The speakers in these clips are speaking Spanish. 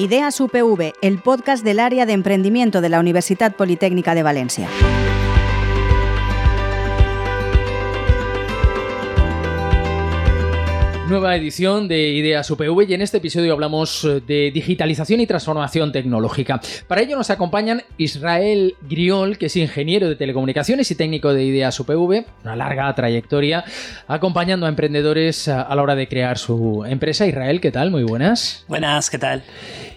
Ideas UPV, el podcast del área de emprendimiento de la Universidad Politécnica de Valencia. Nueva edición de Ideas UPV y en este episodio hablamos eh, de digitalización y transformación tecnológica. Para ello nos acompañan Israel Griol, que es ingeniero de telecomunicaciones y técnico de Ideas UPV, una larga trayectoria acompañando a emprendedores a la hora de crear su empresa. Israel, ¿qué tal? Muy buenas. Buenas, ¿qué tal?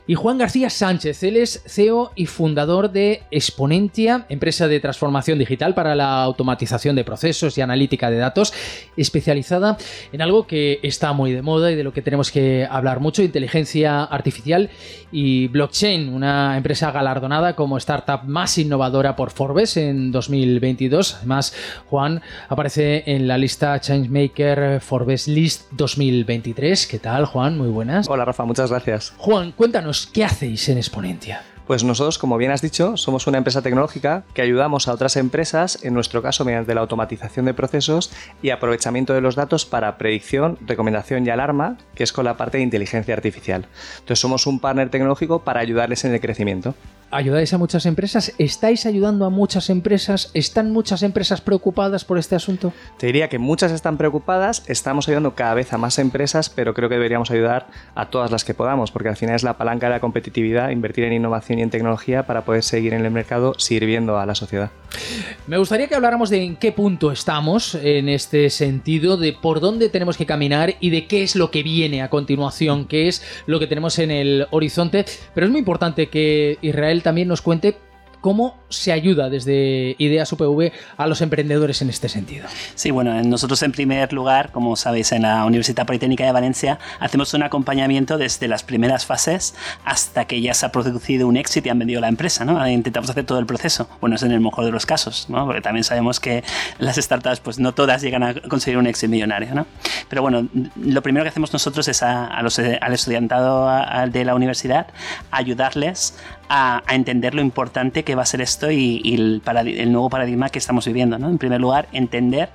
Y Juan García Sánchez, él es CEO y fundador de Exponentia, empresa de transformación digital para la automatización de procesos y analítica de datos, especializada en algo que está muy de moda y de lo que tenemos que hablar mucho, inteligencia artificial y blockchain, una empresa galardonada como startup más innovadora por Forbes en 2022. Además, Juan aparece en la lista Changemaker Forbes List 2023. ¿Qué tal, Juan? Muy buenas. Hola, Rafa, muchas gracias. Juan, cuéntanos ¿qué hacéis en Exponentia? Pues nosotros, como bien has dicho, somos una empresa tecnológica que ayudamos a otras empresas, en nuestro caso mediante la automatización de procesos y aprovechamiento de los datos para predicción, recomendación y alarma, que es con la parte de inteligencia artificial. Entonces somos un partner tecnológico para ayudarles en el crecimiento ayudáis a muchas empresas, estáis ayudando a muchas empresas, están muchas empresas preocupadas por este asunto. Te diría que muchas están preocupadas, estamos ayudando cada vez a más empresas, pero creo que deberíamos ayudar a todas las que podamos, porque al final es la palanca de la competitividad, invertir en innovación y en tecnología para poder seguir en el mercado sirviendo a la sociedad. Me gustaría que habláramos de en qué punto estamos en este sentido, de por dónde tenemos que caminar y de qué es lo que viene a continuación, qué es lo que tenemos en el horizonte, pero es muy importante que Israel también nos cuente ¿Cómo se ayuda desde Ideas UPV a los emprendedores en este sentido? Sí, bueno, nosotros en primer lugar, como sabéis, en la Universidad Politécnica de Valencia hacemos un acompañamiento desde las primeras fases hasta que ya se ha producido un éxito y han vendido la empresa, ¿no? Intentamos hacer todo el proceso. Bueno, es en el mejor de los casos, ¿no? Porque también sabemos que las startups, pues no todas llegan a conseguir un éxito millonario, ¿no? Pero bueno, lo primero que hacemos nosotros es a, los, al estudiantado de la universidad ayudarles a, entender lo importante que va a ser esto y, el, el, nuevo paradigma que estamos viviendo. ¿no? En primer lugar, entender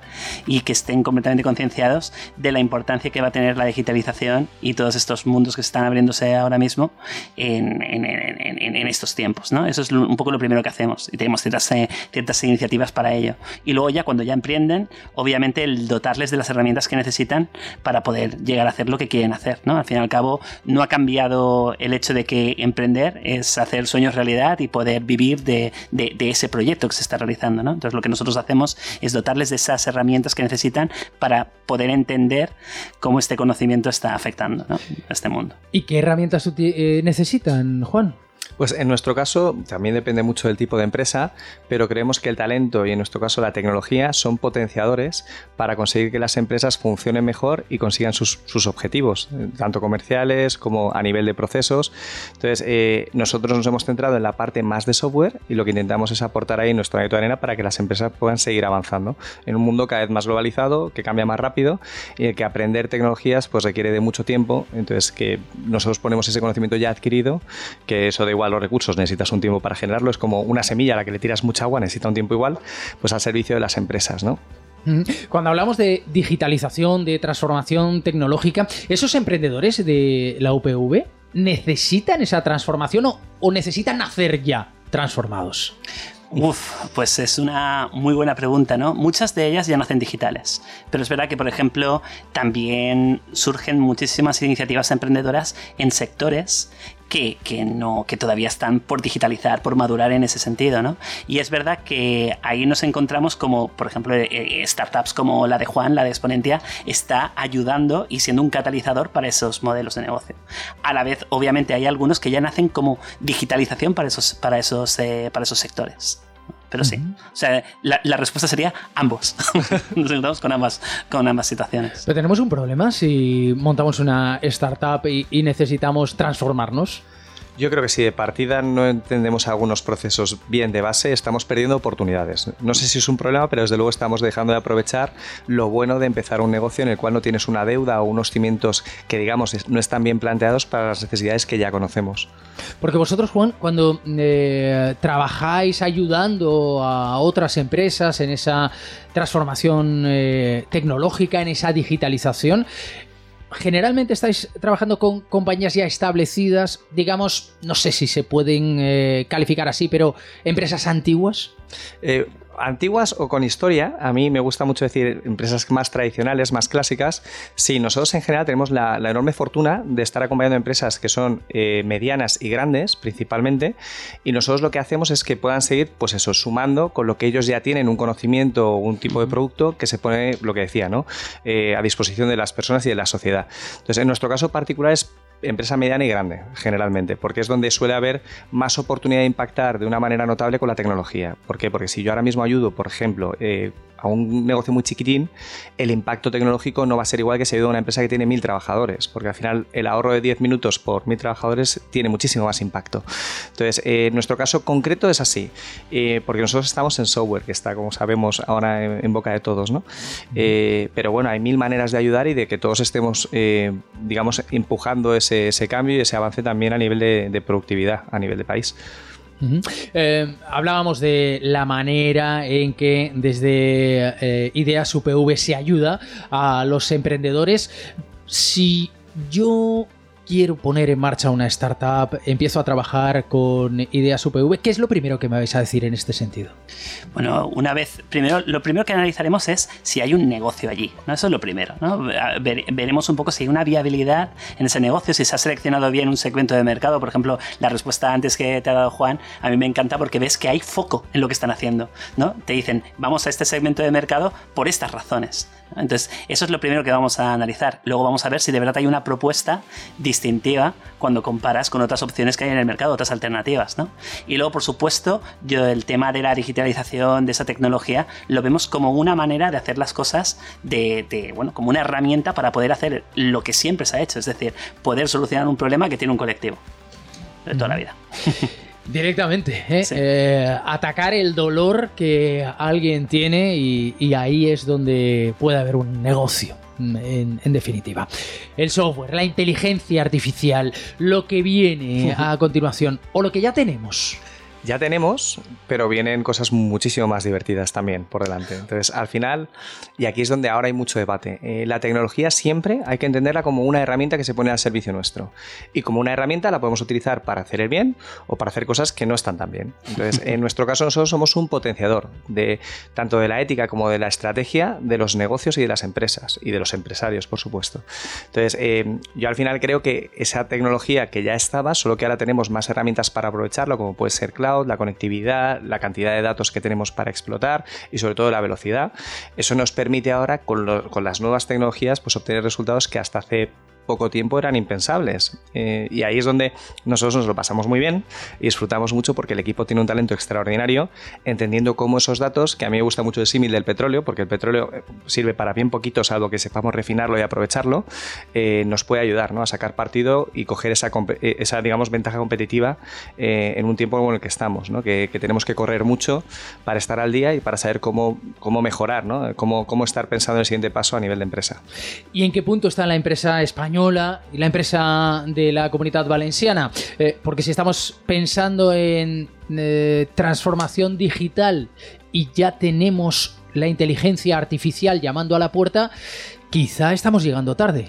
y que estén completamente concienciados de la importancia que va a tener la digitalización y todos estos mundos que están abriéndose ahora mismo en, en, en, en estos tiempos. ¿no? Eso es un poco lo primero que hacemos y tenemos ciertas, eh, ciertas iniciativas para ello. Y luego ya cuando ya emprenden, obviamente el dotarles de las herramientas que necesitan para poder llegar a hacer lo que quieren hacer. ¿no? Al fin y al cabo, no ha cambiado el hecho de que emprender es hacer sueños realidad y poder vivir de, ese proyecto que se está realizando. ¿no? Entonces lo que nosotros hacemos es dotarles de esas herramientas que necesitan para poder entender cómo este conocimiento está afectando a este mundo. ¿Y qué herramientas eh, necesitan, Juan? Pues en nuestro caso también depende mucho del tipo de empresa, pero creemos que el talento y en nuestro caso la tecnología son potenciadores para conseguir que las empresas funcionen mejor y consigan sus, objetivos, tanto comerciales como a nivel de procesos. Entonces, eh, nosotros nos hemos centrado en la parte más de software y lo que intentamos es aportar ahí nuestro granito de arena para que las empresas puedan seguir avanzando en un mundo cada vez más globalizado, que cambia más rápido y que aprender tecnologías pues requiere de mucho tiempo. Entonces, que nosotros ponemos ese conocimiento ya adquirido, que eso da igual los recursos, necesitas un tiempo para generarlo, es como una semilla a la que le tiras mucha agua, necesita un tiempo igual, pues al servicio de las empresas, ¿no? Cuando hablamos de digitalización, de transformación tecnológica, ¿esos emprendedores de la UPV necesitan esa transformación o, o necesitan nacer ya transformados? Uf, pues es una muy buena pregunta, ¿no? Muchas de ellas ya nacen digitales, pero es verdad que, por ejemplo, también surgen muchísimas iniciativas emprendedoras en sectores que, no, que todavía están por digitalizar, por madurar en ese sentido, ¿no? Y es verdad que ahí nos encontramos como, por ejemplo, eh, eh, startups como la de Juan, la de Exponentia, está ayudando y siendo un catalizador para esos modelos de negocio. A la vez, obviamente, hay algunos que ya nacen como digitalización para esos, para esos, eh, para esos sectores. Pero sí. O sea, la, respuesta sería ambos. Nos encontramos con ambas, con ambas situaciones. Pero tenemos un problema si montamos una startup y necesitamos transformarnos. Yo creo que si de partida no entendemos algunos procesos bien de base, estamos perdiendo oportunidades. No sé si es un problema, pero desde luego estamos dejando de aprovechar lo bueno de empezar un negocio en el cual no tienes una deuda o unos cimientos que, digamos, no están bien planteados para las necesidades que ya conocemos. Porque vosotros, Juan, cuando eh, trabajáis ayudando a otras empresas en esa transformación eh, tecnológica, en esa digitalización, generalmente estáis trabajando con compañías ya establecidas, digamos, no sé si se pueden eh, calificar así, pero empresas antiguas. Eh, antiguas o con historia, a mí me gusta mucho decir empresas más tradicionales, más clásicas. Sí, nosotros en general tenemos la, enorme fortuna de estar acompañando empresas que son eh, medianas y grandes, principalmente, y nosotros lo que hacemos es que puedan seguir, pues eso, sumando con lo que ellos ya tienen, un conocimiento o un tipo de producto que se pone, lo que decía, ¿no? Eh, a disposición de las personas y de la sociedad. Entonces, en nuestro caso particular es empresa mediana y grande, generalmente, porque es donde suele haber más oportunidad de impactar de una manera notable con la tecnología. ¿Por qué? Porque si yo ahora mismo ayudo, por ejemplo, eh, a un negocio muy chiquitín, el impacto tecnológico no va a ser igual que si ayuda a una empresa que tiene mil trabajadores, porque al final el ahorro de 10 minutos por mil trabajadores tiene muchísimo más impacto. Entonces, eh, en nuestro caso concreto es así, eh, porque nosotros estamos en software, que está, como sabemos, ahora en, boca de todos, ¿no? Eh, pero bueno, hay mil maneras de ayudar y de que todos estemos, digamos, empujando ese, cambio y ese avance también a nivel de productividad, a nivel de país. Eh, hablábamos de la manera en que desde eh, Ideas UPV se ayuda a los emprendedores. Si yo quiero poner en marcha una startup, empiezo a trabajar con ideas UPV, ¿qué es lo primero que me vais a decir en este sentido? Bueno, una vez, primero, lo primero que analizaremos es si hay un negocio allí. Eso es lo primero, veremos un poco si hay una viabilidad en ese negocio, si se ha seleccionado bien un segmento de mercado, por ejemplo, la respuesta antes que te ha dado Juan, a mí me encanta porque ves que hay foco en lo que están haciendo, ¿no? Te dicen, vamos a este segmento de mercado por estas razones. Entonces, eso es lo primero que vamos a analizar. Luego vamos a ver si de verdad hay una propuesta distintiva cuando comparas con otras opciones que hay en el mercado, otras alternativas. ¿no? Y luego, por supuesto, yo el tema de la digitalización, de esa tecnología, lo vemos como una manera de hacer las cosas, de, bueno, como una herramienta para poder hacer lo que siempre se ha hecho, es decir, poder solucionar un problema que tiene un colectivo de toda la vida. Directamente, ¿eh? ¿eh? atacar el dolor que alguien tiene y, ahí es donde puede haber un negocio. En, en, definitiva. El software, la inteligencia artificial, lo que viene a continuación o lo que ya tenemos ya tenemos, pero vienen cosas muchísimo más divertidas también por delante. Entonces, al final, y aquí es donde ahora hay mucho debate, eh, la tecnología siempre hay que entenderla como una herramienta que se pone al servicio nuestro. Y como una herramienta la podemos utilizar para hacer el bien o para hacer cosas que no están tan bien. Entonces, en nuestro caso nosotros somos un potenciador de tanto de la ética como de la estrategia de los negocios y de las empresas y de los empresarios, por supuesto. Entonces, eh, yo al final creo que esa tecnología que ya estaba, solo que ahora tenemos más herramientas para aprovecharlo, como puede ser cloud, la conectividad, la cantidad de datos que tenemos para explotar y sobre todo la velocidad. Eso nos permite ahora con, con las nuevas tecnologías pues obtener resultados que hasta hace poco tiempo eran impensables. Eh, y ahí es donde nosotros nos lo pasamos muy bien y disfrutamos mucho porque el equipo tiene un talento extraordinario, entendiendo cómo esos datos, que a mí me gusta mucho el símil del petróleo, porque el petróleo eh, sirve para bien poquito, salvo que sepamos refinarlo y aprovecharlo, eh, nos puede ayudar ¿no? a sacar partido y coger esa, esa digamos, ventaja competitiva en un tiempo en el que estamos, ¿no? que, tenemos que correr mucho para estar al día y para saber cómo, cómo mejorar, ¿no? cómo, cómo estar pensando en el siguiente paso a nivel de empresa. ¿Y en qué punto está la empresa española? Y la empresa de la comunidad valenciana. Eh, porque si estamos pensando en eh, transformación digital y ya tenemos la inteligencia artificial llamando a la puerta, quizá estamos llegando tarde.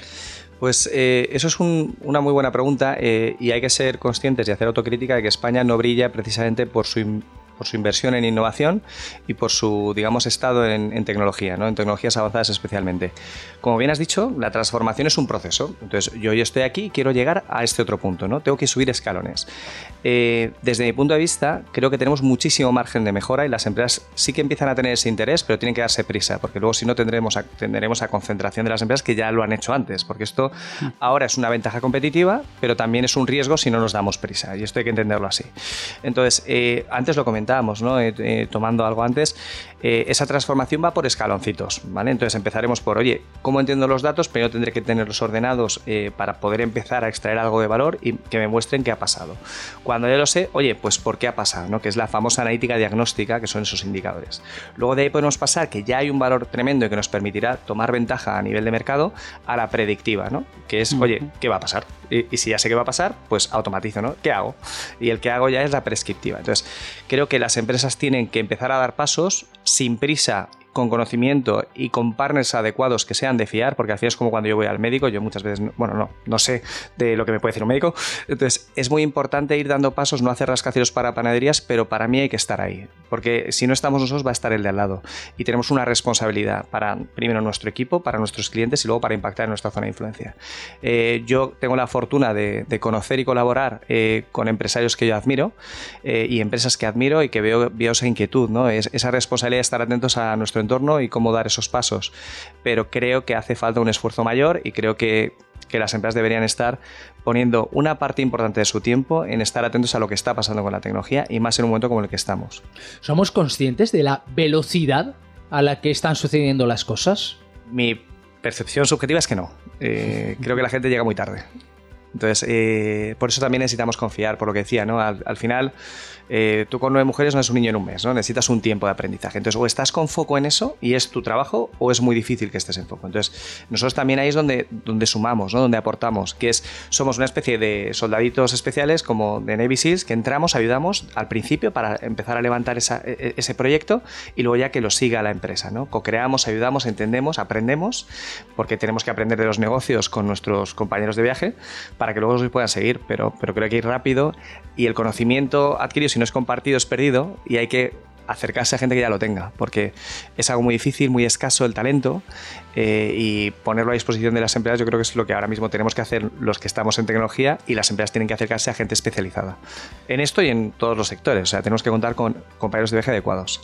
Pues eh, eso es una muy buena pregunta y hay que ser conscientes y hacer autocrítica de que España no brilla precisamente por su por su inversión en innovación y por su, digamos, estado en, tecnología, ¿no? en tecnologías avanzadas especialmente. Como bien has dicho, la transformación es un proceso. Entonces, yo hoy estoy aquí y quiero llegar a este otro punto, ¿no? Tengo que subir escalones. Eh, desde mi punto de vista, creo que tenemos muchísimo margen de mejora y las empresas sí que empiezan a tener ese interés, pero tienen que darse prisa, porque luego si no tendremos a, tendremos a concentración de las empresas que ya lo han hecho antes, porque esto ahora es una ventaja competitiva, pero también es un riesgo si no nos damos prisa, y esto hay que entenderlo así. Entonces, eh, antes lo comenté eh, eh, tomando algo antes, eh, esa transformación va por escaloncitos, ¿vale? Entonces empezaremos por, oye, ¿cómo entiendo los datos? Pero yo tendré que tenerlos ordenados para poder empezar a extraer algo de valor y que me muestren qué ha pasado. Cuando ya lo sé, oye, pues ¿por qué ha pasado? ¿no? Que es la famosa analítica diagnóstica, que son esos indicadores. Luego de ahí podemos pasar que ya hay un valor tremendo y que nos permitirá tomar ventaja a nivel de mercado a la predictiva, ¿no? Que es, oye, ¿qué va a pasar? Y, y si ya sé qué va a pasar, pues automatizo, ¿no? ¿Qué hago? Y el que hago ya es la prescriptiva. Entonces, creo que las empresas tienen que empezar a dar pasos sin prisa con conocimiento y con partners adecuados que sean de fiar, porque al final es como cuando yo voy al médico, yo muchas veces, bueno, no, no sé de lo que me puede decir un médico, entonces es muy importante ir dando pasos, no hacer rascacielos para panaderías, pero para mí hay que estar ahí, porque si no estamos nosotros va a estar el de al lado y tenemos una responsabilidad para primero nuestro equipo, para nuestros clientes y luego para impactar en nuestra zona de influencia. Eh, yo tengo la fortuna de, conocer y colaborar eh, con empresarios que yo admiro eh, y empresas que admiro y que veo, esa inquietud, ¿no? Es, esa responsabilidad de estar atentos a nuestro entorno y cómo dar esos pasos. Pero creo que hace falta un esfuerzo mayor y creo que, que las empresas deberían estar poniendo una parte importante de su tiempo en estar atentos a lo que está pasando con la tecnología y más en un momento como el que estamos. ¿Somos conscientes de la velocidad a la que están sucediendo las cosas? Mi percepción subjetiva es que no. Eh, creo que la gente llega muy tarde. Entonces, eh, por eso también necesitamos confiar, por lo que decía, ¿no? al final, eh, tú con nueve mujeres no es un niño en un mes, ¿no? Necesitas un tiempo de aprendizaje. Entonces, o estás con foco en eso y es tu trabajo, o es muy difícil que estés en foco. Entonces, nosotros también ahí es donde, donde sumamos, ¿no? Donde aportamos, que es, somos una especie de soldaditos especiales como de Navy SEALs que entramos, ayudamos al principio para empezar a levantar e, e, ese proyecto y luego ya que lo siga la empresa, ¿no? Co-creamos, ayudamos, entendemos, aprendemos, porque tenemos que aprender de los negocios con nuestros compañeros de viaje para que luego se puedan seguir, pero, pero creo que ir rápido y el conocimiento adquirido, no es compartido, es perdido y hay que acercarse a gente que ya lo tenga, porque es algo muy difícil, muy escaso el talento eh, y ponerlo a disposición de las empresas yo creo que es lo que ahora mismo tenemos que hacer los que estamos en tecnología y las empresas tienen que acercarse a gente especializada en esto y en todos los sectores, o sea, tenemos que contar con compañeros de viaje adecuados.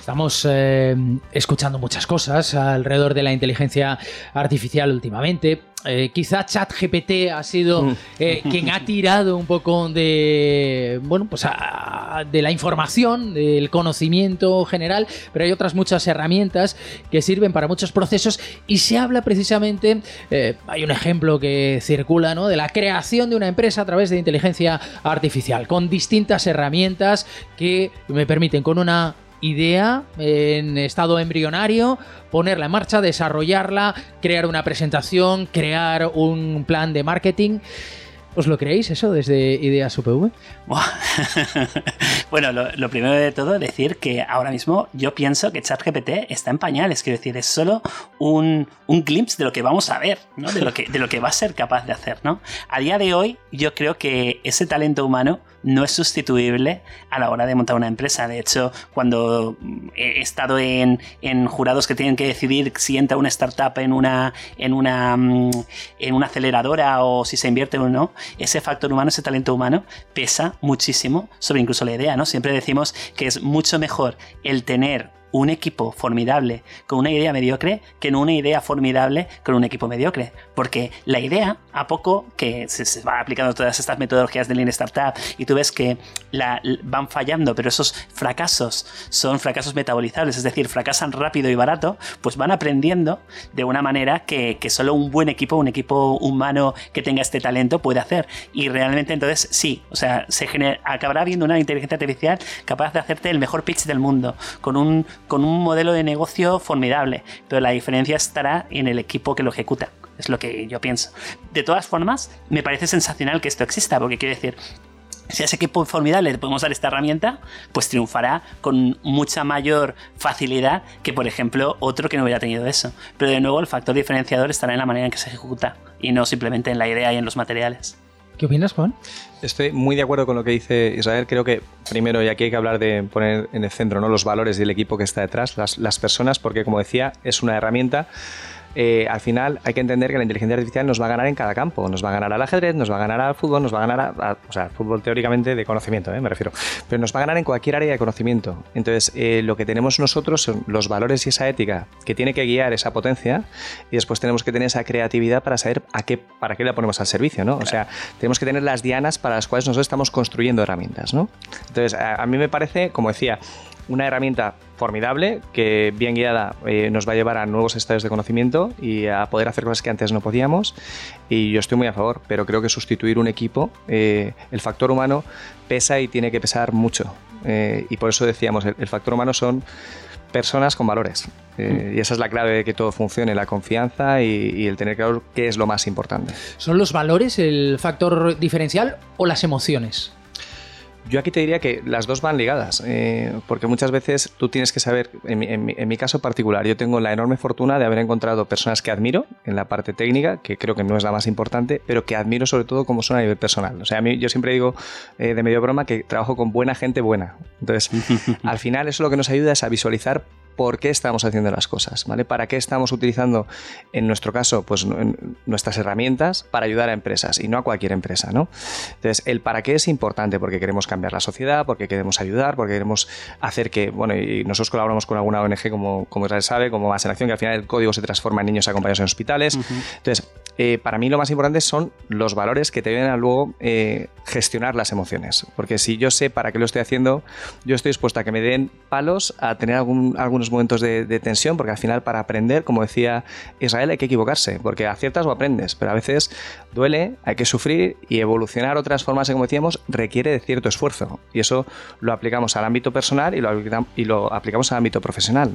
Estamos eh, escuchando muchas cosas alrededor de la inteligencia artificial últimamente, eh, quizá ChatGPT ha sido mm. eh, quien ha tirado un poco de bueno pues de la información, del conocimiento general, pero hay otras muchas herramientas que sirven para muchos procesos y se habla precisamente, eh, hay un ejemplo que circula, ¿no? De la creación de una empresa a través de inteligencia artificial, con distintas herramientas que me permiten con una idea en estado embrionario, ponerla en marcha, desarrollarla, crear una presentación, crear un plan de marketing. ¿Os lo creéis eso desde Ideas UPV? bueno, lo, primero de todo, decir que ahora mismo yo pienso que ChatGPT está en pañales, quiero decir, es solo un, un glimpse de lo que vamos a ver, ¿no? de, lo que, de lo que va a ser capaz de hacer. ¿no? A día de hoy, yo creo que ese talento humano no es sustituible a la hora de montar una empresa. De hecho, cuando he estado en, jurados que tienen que decidir si entra una startup en una, en, una, mm, en una aceleradora o si se invierte o no, ese factor humano, ese talento humano, pesa muchísimo sobre incluso la idea. ¿no? Siempre decimos que es mucho mejor el tener un equipo formidable con una idea mediocre que no una idea formidable con un equipo mediocre. Porque la idea, a poco que se, van aplicando todas estas metodologías de Lean Startup y tú ves que la, van fallando, pero esos fracasos son fracasos metabolizables, es decir, fracasan rápido y barato, pues van aprendiendo de una manera que, solo un buen equipo, un equipo humano que tenga este talento puede hacer. Y realmente entonces sí, o sea, se acabará viendo una inteligencia artificial capaz de hacerte el mejor pitch del mundo, con un con un modelo de negocio formidable, pero la diferencia estará en el equipo que lo ejecuta. Es lo que yo pienso. De todas formas, me parece sensacional que esto exista, porque quiero decir, si a ese equipo formidable le podemos dar esta herramienta, pues triunfará con mucha mayor facilidad que, por ejemplo, otro que no hubiera tenido eso. Pero de nuevo, el factor diferenciador estará en la manera en que se ejecuta y no simplemente en la idea y en los materiales. ¿Qué opinas, Juan? Estoy muy de acuerdo con lo que dice Israel. Creo que primero, y aquí hay que hablar de poner en el centro ¿no? los valores del equipo que está detrás, las, las personas, porque como decía, es una herramienta eh, al final hay que entender que la inteligencia artificial nos va a ganar en cada campo. Nos va a ganar al ajedrez, nos va a ganar al fútbol, nos va a ganar a, o sea, fútbol teóricamente de conocimiento, ¿eh? me refiero, pero nos va a ganar en cualquier área de conocimiento. Entonces, eh, lo que tenemos nosotros son los valores y esa ética que tiene que guiar esa potencia y después tenemos que tener esa creatividad para saber a qué, para qué la ponemos al servicio, ¿no? O sea, tenemos que tener las dianas para las cuales nosotros estamos construyendo herramientas, ¿no? Entonces, a mí me parece, como decía, una herramienta formidable que bien guiada eh, nos va a llevar a nuevos estadios de conocimiento y a poder hacer cosas que antes no podíamos y yo estoy muy a favor, pero creo que sustituir un equipo, eh, el factor humano pesa y tiene que pesar mucho eh, y por eso decíamos, el, factor humano son personas con valores y esa es la clave de que todo funcione, la confianza y, y el tener claro qué es lo más importante. ¿Son los valores el factor diferencial o las emociones? Yo aquí te diría que las dos van ligadas, eh, porque muchas veces tú tienes que saber, en mi, caso particular, yo tengo la enorme fortuna de haber encontrado personas que admiro en la parte técnica, que creo que no es la más importante, pero que admiro sobre todo como son a nivel personal. O sea, a mí yo siempre digo eh, de medio broma que trabajo con buena gente buena. Entonces, al final eso lo que nos ayuda es a visualizar por qué estamos haciendo las cosas, ¿vale? ¿Para qué estamos utilizando, en nuestro caso, pues nuestras herramientas para ayudar a empresas y no a cualquier empresa, ¿no? Entonces, el para qué es importante porque queremos cambiar la sociedad, porque queremos ayudar, porque queremos hacer que, bueno, y nosotros colaboramos con alguna ONG como, como Israel sabe, como Más en Acción, que al final el código se transforma en niños acompañados en hospitales. Entonces, eh, para mí lo más importante son los valores que te vienen a luego eh, gestionar las emociones. Porque si yo sé para qué lo estoy haciendo, yo estoy dispuesto a que me den palos, a tener algunos momentos de, tensión, porque al final para aprender, como decía Israel, hay que equivocarse, porque aciertas o aprendes, pero a veces duele, hay que sufrir y evolucionar otras formas, como decíamos, requiere de cierto esfuerzo. Y eso lo aplicamos al ámbito personal y lo, y lo aplicamos al ámbito profesional.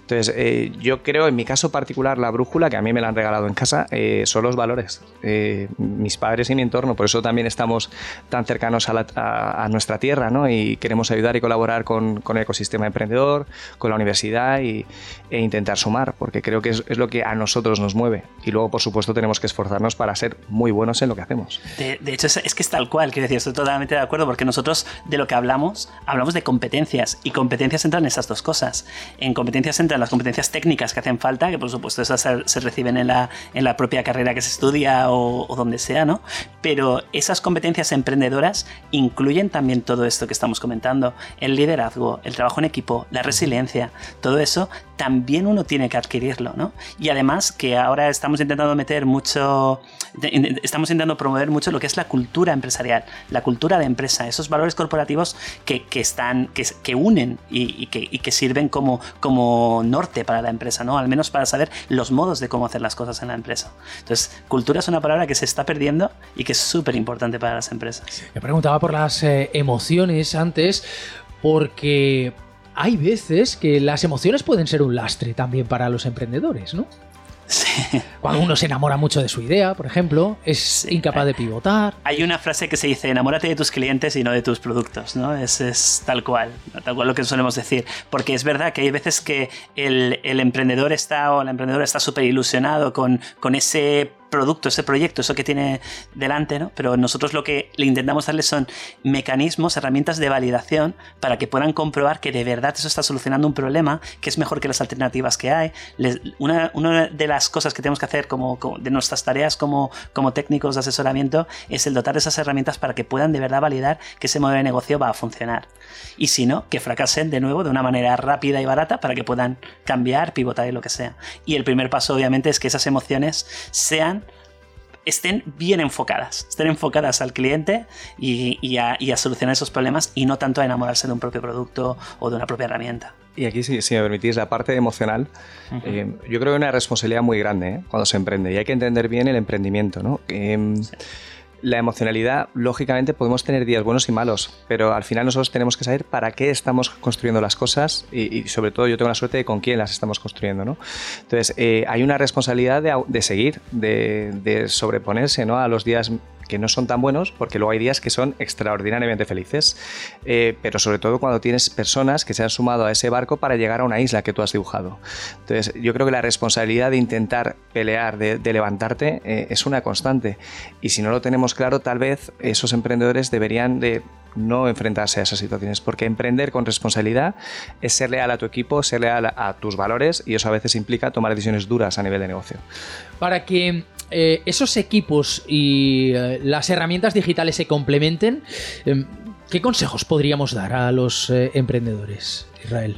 Entonces, eh, yo creo, en mi caso particular, la brújula, que a mí me la han regalado en casa, son los valores. Eh, mis padres y mi entorno, por eso también estamos tan cercanos a, nuestra tierra ¿no? y queremos ayudar y colaborar con, el ecosistema emprendedor, con la universidad y, e intentar sumar, porque creo que es, lo que a nosotros nos mueve. Y luego, por supuesto, tenemos que esforzarnos para ser muy buenos en lo que hacemos. De, hecho, es, que es tal cual, quiero decir, estoy totalmente de acuerdo, porque nosotros de lo que hablamos, hablamos de competencias y competencias entran en esas dos cosas. En competencias entran las competencias técnicas que hacen falta, que por supuesto esas se, reciben en la, en la propia carrera que se estudia o, donde sea, ¿no? Pero esas competencias emprendedoras incluyen también todo esto que estamos comentando, el liderazgo, el trabajo en equipo, la resiliencia, todo eso también uno tiene que adquirirlo, ¿no? Y además que ahora estamos intentando meter mucho, estamos intentando promover mucho lo que es la cultura empresarial, la cultura de empresa, esos valores corporativos que, están, que, que unen y, que, y, que, sirven como, como norte para la empresa, ¿no? Al menos para saber los modos de cómo hacer las cosas en la empresa. Entonces, cultura es una palabra que se está perdiendo y que es súper importante para las empresas. Me preguntaba por las eh, emociones antes, porque hay veces que las emociones pueden ser un lastre también para los emprendedores, ¿no? Sí. Cuando uno se enamora mucho de su idea, por ejemplo, es incapaz de pivotar. Hay una frase que se dice, enamórate de tus clientes y no de tus productos, ¿no? Es, es tal cual, tal cual lo que solemos decir. Porque es verdad que hay veces que el, el emprendedor está o la emprendedora está súper ilusionado con, con ese producto, ese proyecto, eso que tiene delante, ¿no? Pero nosotros lo que le intentamos darles son mecanismos, herramientas de validación para que puedan comprobar que de verdad eso está solucionando un problema, que es mejor que las alternativas que hay. una, de las cosas que tenemos que hacer como, de nuestras tareas como, como técnicos de asesoramiento es el dotar esas herramientas para que puedan de verdad validar que ese modelo de negocio va a funcionar. Y si no, que fracasen de nuevo de una manera rápida y barata para que puedan cambiar, pivotar y lo que sea. Y el primer paso obviamente es que esas emociones sean estén bien enfocadas, estén enfocadas al cliente y, a, solucionar esos problemas y no tanto a enamorarse de un propio producto o de una propia herramienta. Y aquí, si, me permitís, la parte emocional, eh, yo creo que hay una responsabilidad muy grande ¿eh? cuando se emprende y hay que entender bien el emprendimiento. ¿no? Em, la emocionalidad, lógicamente, podemos tener días buenos y malos, pero al final nosotros tenemos que saber para qué estamos construyendo las cosas y, sobre todo yo tengo la suerte de con quién las estamos construyendo. ¿no? Entonces, eh, hay una responsabilidad de, seguir, de, sobreponerse ¿no? a los días que no son tan buenos, porque luego hay días que son extraordinariamente felices, eh, pero sobre todo cuando tienes personas que se han sumado a ese barco para llegar a una isla que tú has dibujado. Entonces, yo creo que la responsabilidad de intentar pelear, de, levantarte, eh, es una constante. Y si no lo tenemos claro, tal vez esos emprendedores deberían de no enfrentarse a esas situaciones, porque emprender con responsabilidad es ser leal a tu equipo, ser leal a tus valores y eso a veces implica tomar decisiones duras a nivel de negocio. Para que eh, esos equipos y eh, las herramientas digitales se complementen, em, ¿qué consejos podríamos dar a los eh, emprendedores, Israel?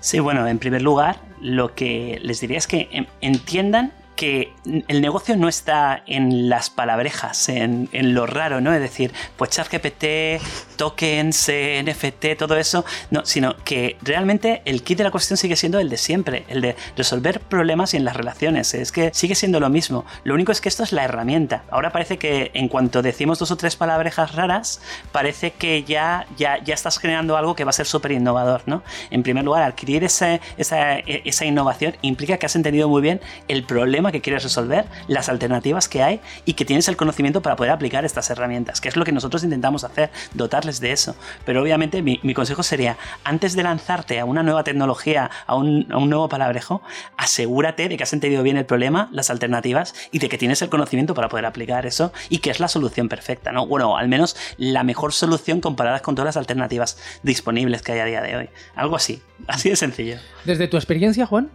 Sí, bueno, en primer lugar, lo que les diría es que em, entiendan que el negocio no está en las palabrejas, en, lo raro, ¿no? Es decir, pues ChatGPT, tokens, NFT, todo eso, no, sino que realmente el kit de la cuestión sigue siendo el de siempre, el de resolver problemas en las relaciones. Es que sigue siendo lo mismo. Lo único es que esto es la herramienta. Ahora parece que en cuanto decimos dos o tres palabrejas raras, parece que ya, ya, ya estás generando algo que va a ser súper innovador, ¿no? En primer lugar, adquirir esa, esa innovación implica que has entendido muy bien el problema problema que quieres resolver, las alternativas que hay y que tienes el conocimiento para poder aplicar estas herramientas, que es lo que nosotros intentamos hacer, dotarles de eso. Pero obviamente mi, consejo sería, antes de lanzarte a una nueva tecnología, a un, a un nuevo palabrejo, asegúrate de que has entendido bien el problema, las alternativas y de que tienes el conocimiento para poder aplicar eso y que es la solución perfecta, ¿no? Bueno, al menos la mejor solución comparada con todas las alternativas disponibles que hay a día de hoy. Algo así, así de sencillo. Desde tu experiencia, Juan.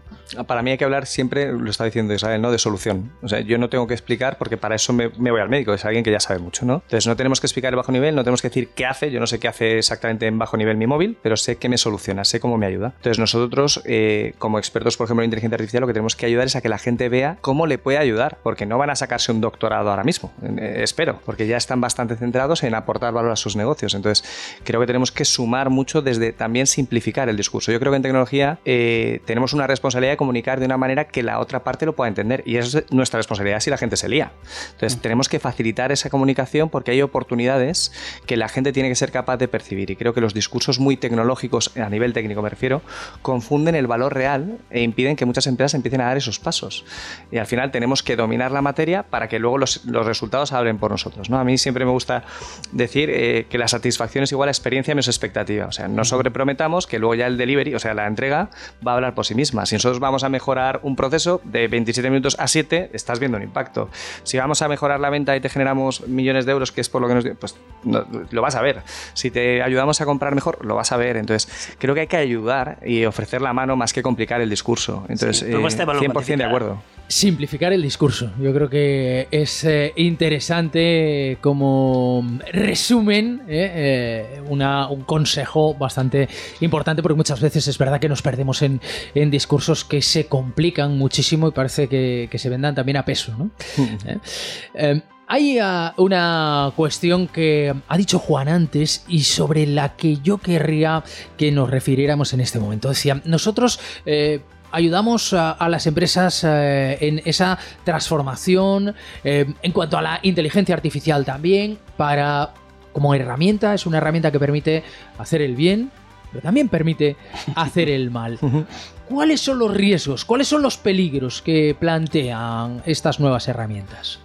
Para mí hay que hablar siempre, lo está diciendo ¿no? De solución. O sea, yo no tengo que explicar porque para eso me, voy al médico, es alguien que ya sabe mucho, ¿no? Entonces no tenemos que explicar el bajo nivel, no tenemos que decir qué hace, yo no sé qué hace exactamente en bajo nivel mi móvil, pero sé que me soluciona, sé cómo me ayuda. Entonces nosotros, eh, como expertos, por ejemplo, en inteligencia artificial, lo que tenemos que ayudar es a que la gente vea cómo le puede ayudar, porque no van a sacarse un doctorado ahora mismo, eh, espero, porque ya están bastante centrados en aportar valor a sus negocios. Entonces creo que tenemos que sumar mucho desde también simplificar el discurso. Yo creo que en tecnología eh, tenemos una responsabilidad de comunicar de una manera que la otra parte lo pueda entender y es nuestra responsabilidad si la gente se lía. Entonces mm. tenemos que facilitar esa comunicación porque hay oportunidades que la gente tiene que ser capaz de percibir y creo que los discursos muy tecnológicos a nivel técnico me refiero confunden el valor real e impiden que muchas empresas empiecen a dar esos pasos y al final tenemos que dominar la materia para que luego los, resultados hablen por nosotros. ¿no? A mí siempre me gusta decir eh, que la satisfacción es igual a experiencia menos expectativa. O sea, no sobreprometamos que luego ya el delivery, o sea, la entrega, va a hablar por sí misma. Si nosotros vamos a mejorar un proceso de 27 minutos a 7, estás viendo un impacto. Si vamos a mejorar la venta y te generamos millones de euros, que es por lo que nos... Pues lo vas a ver. Si te ayudamos a comprar mejor, lo vas a ver. Entonces, creo que hay que ayudar y ofrecer la mano más que complicar el discurso. Entonces, 100% eh, de acuerdo simplificar el discurso. Yo creo que es eh, interesante como resumen, eh, eh, un consejo bastante importante, porque muchas veces es verdad que nos perdemos en, discursos que se complican muchísimo y parece que, se vendan también a peso. hay ah, una cuestión que ha dicho Juan antes y sobre la que yo querría que nos refiriéramos en este momento. Decía, nosotros ayudamos a, las empresas eh, en esa transformación, eh, en cuanto a la inteligencia artificial también, para como herramienta, es una herramienta que permite hacer el bien, pero también permite hacer el mal. ¿Cuáles son los riesgos? ¿Cuáles son los peligros que plantean estas nuevas herramientas?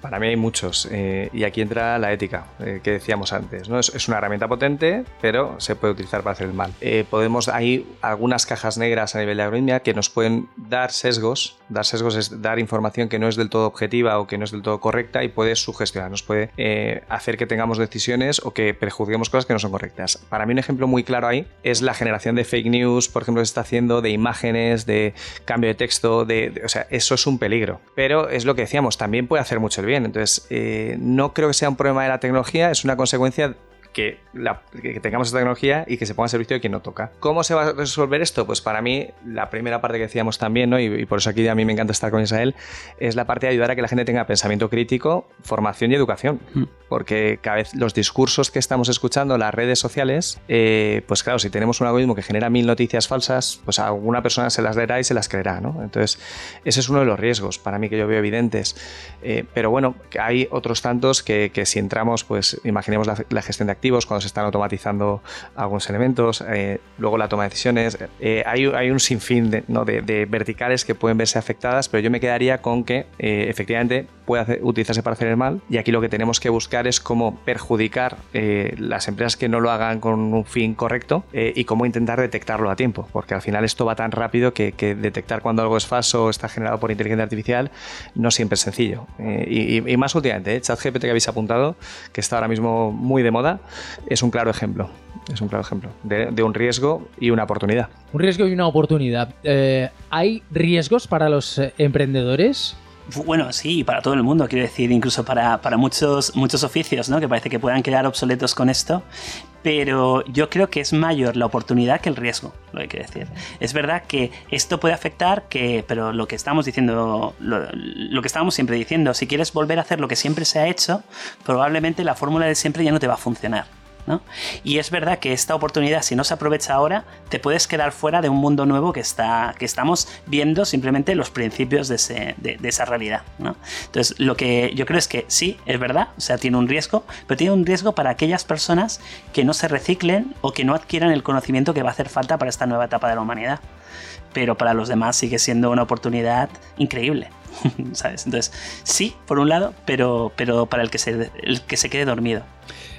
Para mí hay muchos. Eh, y aquí entra la ética, eh, que decíamos antes. ¿no? Es, una herramienta potente, pero se puede utilizar para hacer el mal. Eh, podemos, hay algunas cajas negras a nivel de algoritmia que nos pueden dar sesgos. Dar sesgos es dar información que no es del todo objetiva o que no es del todo correcta y puede sugestionar, nos puede hacer que tengamos decisiones o que prejuzguemos cosas que no son correctas. Para mí un ejemplo muy claro ahí es la generación de fake news, por ejemplo, que se está haciendo de imágenes, de cambio de texto, de, o sea, eso es un peligro. Pero es lo que decíamos, también puede hacer mucho el bien. Entonces, eh, no creo que sea un problema de la tecnología, es una consecuencia que, tengamos esa tecnología y que se ponga a servicio de quien no toca. ¿Cómo se va a resolver esto? Pues para mí, la primera parte que decíamos también, ¿no? y, por eso aquí a mí me encanta estar con Israel, es la parte de ayudar a que la gente tenga pensamiento crítico, formación y educación. Mm. Porque cada vez los discursos que estamos escuchando, las redes sociales, eh, pues claro, si tenemos un algoritmo que genera mil noticias falsas, pues alguna persona se las leerá y se las creerá. ¿no? Entonces, ese es uno de los riesgos para mí que yo veo evidentes. Eh, pero bueno, hay otros tantos que, si entramos, pues imaginemos la, la gestión de cuando se están automatizando algunos elementos, eh, luego la toma de decisiones. Eh, hay, un sinfín de, verticales que pueden verse afectadas, pero yo me quedaría con que eh, efectivamente puede utilizarse para hacer el mal y aquí lo que tenemos que buscar es cómo perjudicar las empresas que no lo hagan con un fin correcto y cómo intentar detectarlo a tiempo, porque al final esto va tan rápido que, detectar cuando algo es falso o está generado por inteligencia artificial no siempre es sencillo. Y, más últimamente, ChatGPT que habéis apuntado, que está ahora mismo muy de moda, es un claro ejemplo. Es un claro ejemplo de, un riesgo y una oportunidad. Un riesgo y una oportunidad. Eh, ¿Hay riesgos para los eh, emprendedores? Bueno, sí, para todo el mundo, quiero decir, incluso para, para, muchos, muchos oficios, ¿no? Que parece que puedan quedar obsoletos con esto. Pero yo creo que es mayor la oportunidad que el riesgo, lo que quiero decir. Es verdad que esto puede afectar, que, pero lo que estamos diciendo, lo, lo que estábamos siempre diciendo, si quieres volver a hacer lo que siempre se ha hecho, probablemente la fórmula de siempre ya no te va a funcionar. Y es verdad que esta oportunidad, si no se aprovecha ahora, te puedes quedar fuera de un mundo nuevo que, está, que estamos viendo simplemente los principios de, esa realidad. Entonces, lo que yo creo es que sí, es verdad, o sea, tiene un riesgo, pero tiene un riesgo para aquellas personas que no se reciclen o que no adquieran el conocimiento que va a hacer falta para esta nueva etapa de la humanidad pero para los demás sigue siendo una oportunidad increíble. ¿sabes? Entonces, sí, por un lado, pero, pero para el que, se, el que se quede dormido.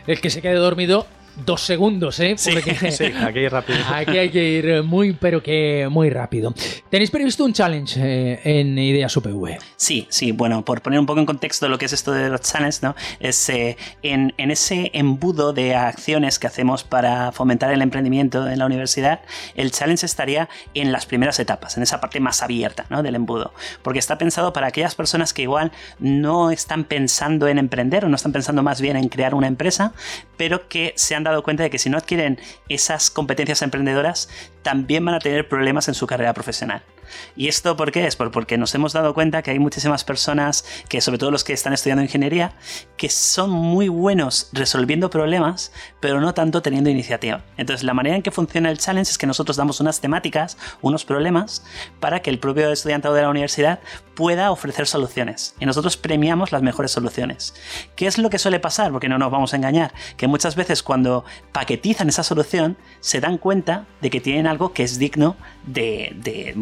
El que se quede dormido dos segundos, ¿eh? Sí, sí, aquí rápido. Aquí hay que ir muy, pero que muy rápido. ¿Tenéis previsto un challenge eh, en Ideas UPV? Sí, sí, bueno, por poner un poco en contexto lo que es esto de los challenges, ¿no? Es eh, en, en, ese embudo de acciones que hacemos para fomentar el emprendimiento en la universidad, el challenge estaría en las primeras etapas, en esa parte más abierta ¿no? del embudo, porque está pensado para aquellas personas que igual no están pensando en emprender o no están pensando más bien en crear una empresa, pero que se han dado cuenta de que si no adquieren esas competencias emprendedoras, también van a tener problemas en su carrera profesional. ¿Y esto por qué es? Porque nos hemos dado cuenta que hay muchísimas personas, que sobre todo los que están estudiando ingeniería, que son muy buenos resolviendo problemas, pero no tanto teniendo iniciativa. Entonces, la manera en que funciona el challenge es que nosotros damos unas temáticas, unos problemas, para que el propio estudiantado de la universidad pueda ofrecer soluciones. Y nosotros premiamos las mejores soluciones. ¿Qué es lo que suele pasar? Porque no nos vamos a engañar. Que muchas veces cuando paquetizan esa solución, se dan cuenta de que tienen algo que es digno de, de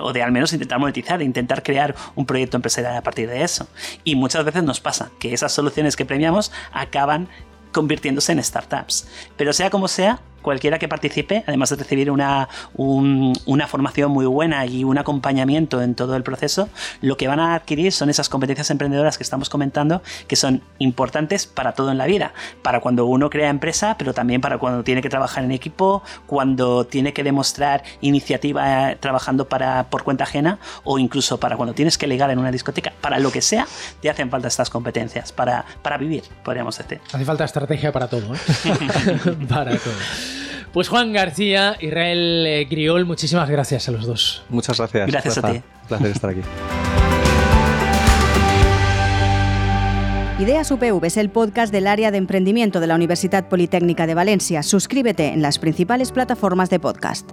o de al menos intentar monetizar, de intentar crear un proyecto empresarial a partir de eso. Y muchas veces nos pasa que esas soluciones que premiamos acaban convirtiéndose en startups. Pero sea como sea, cualquiera que participe, además de recibir una, una formación muy buena y un acompañamiento en todo el proceso, lo que van a adquirir son esas competencias emprendedoras que estamos comentando, que son importantes para todo en la vida, para cuando uno crea empresa, pero también para cuando tiene que trabajar en equipo, cuando tiene que demostrar iniciativa eh, trabajando para, por cuenta ajena o incluso para cuando tienes que ligar en una discoteca, para lo que sea, te hacen falta estas competencias para, para vivir, podríamos decir. Hace falta estrategia para todo, ¿eh? para todo. Pues Juan García, Israel eh, Griol, muchísimas gracias a los dos. Muchas gracias. Gracias a ti. Un placer estar aquí. Ideas UPV es el podcast del área de emprendimiento de la Universidad Politécnica de Valencia. Suscríbete en las principales plataformas de podcast.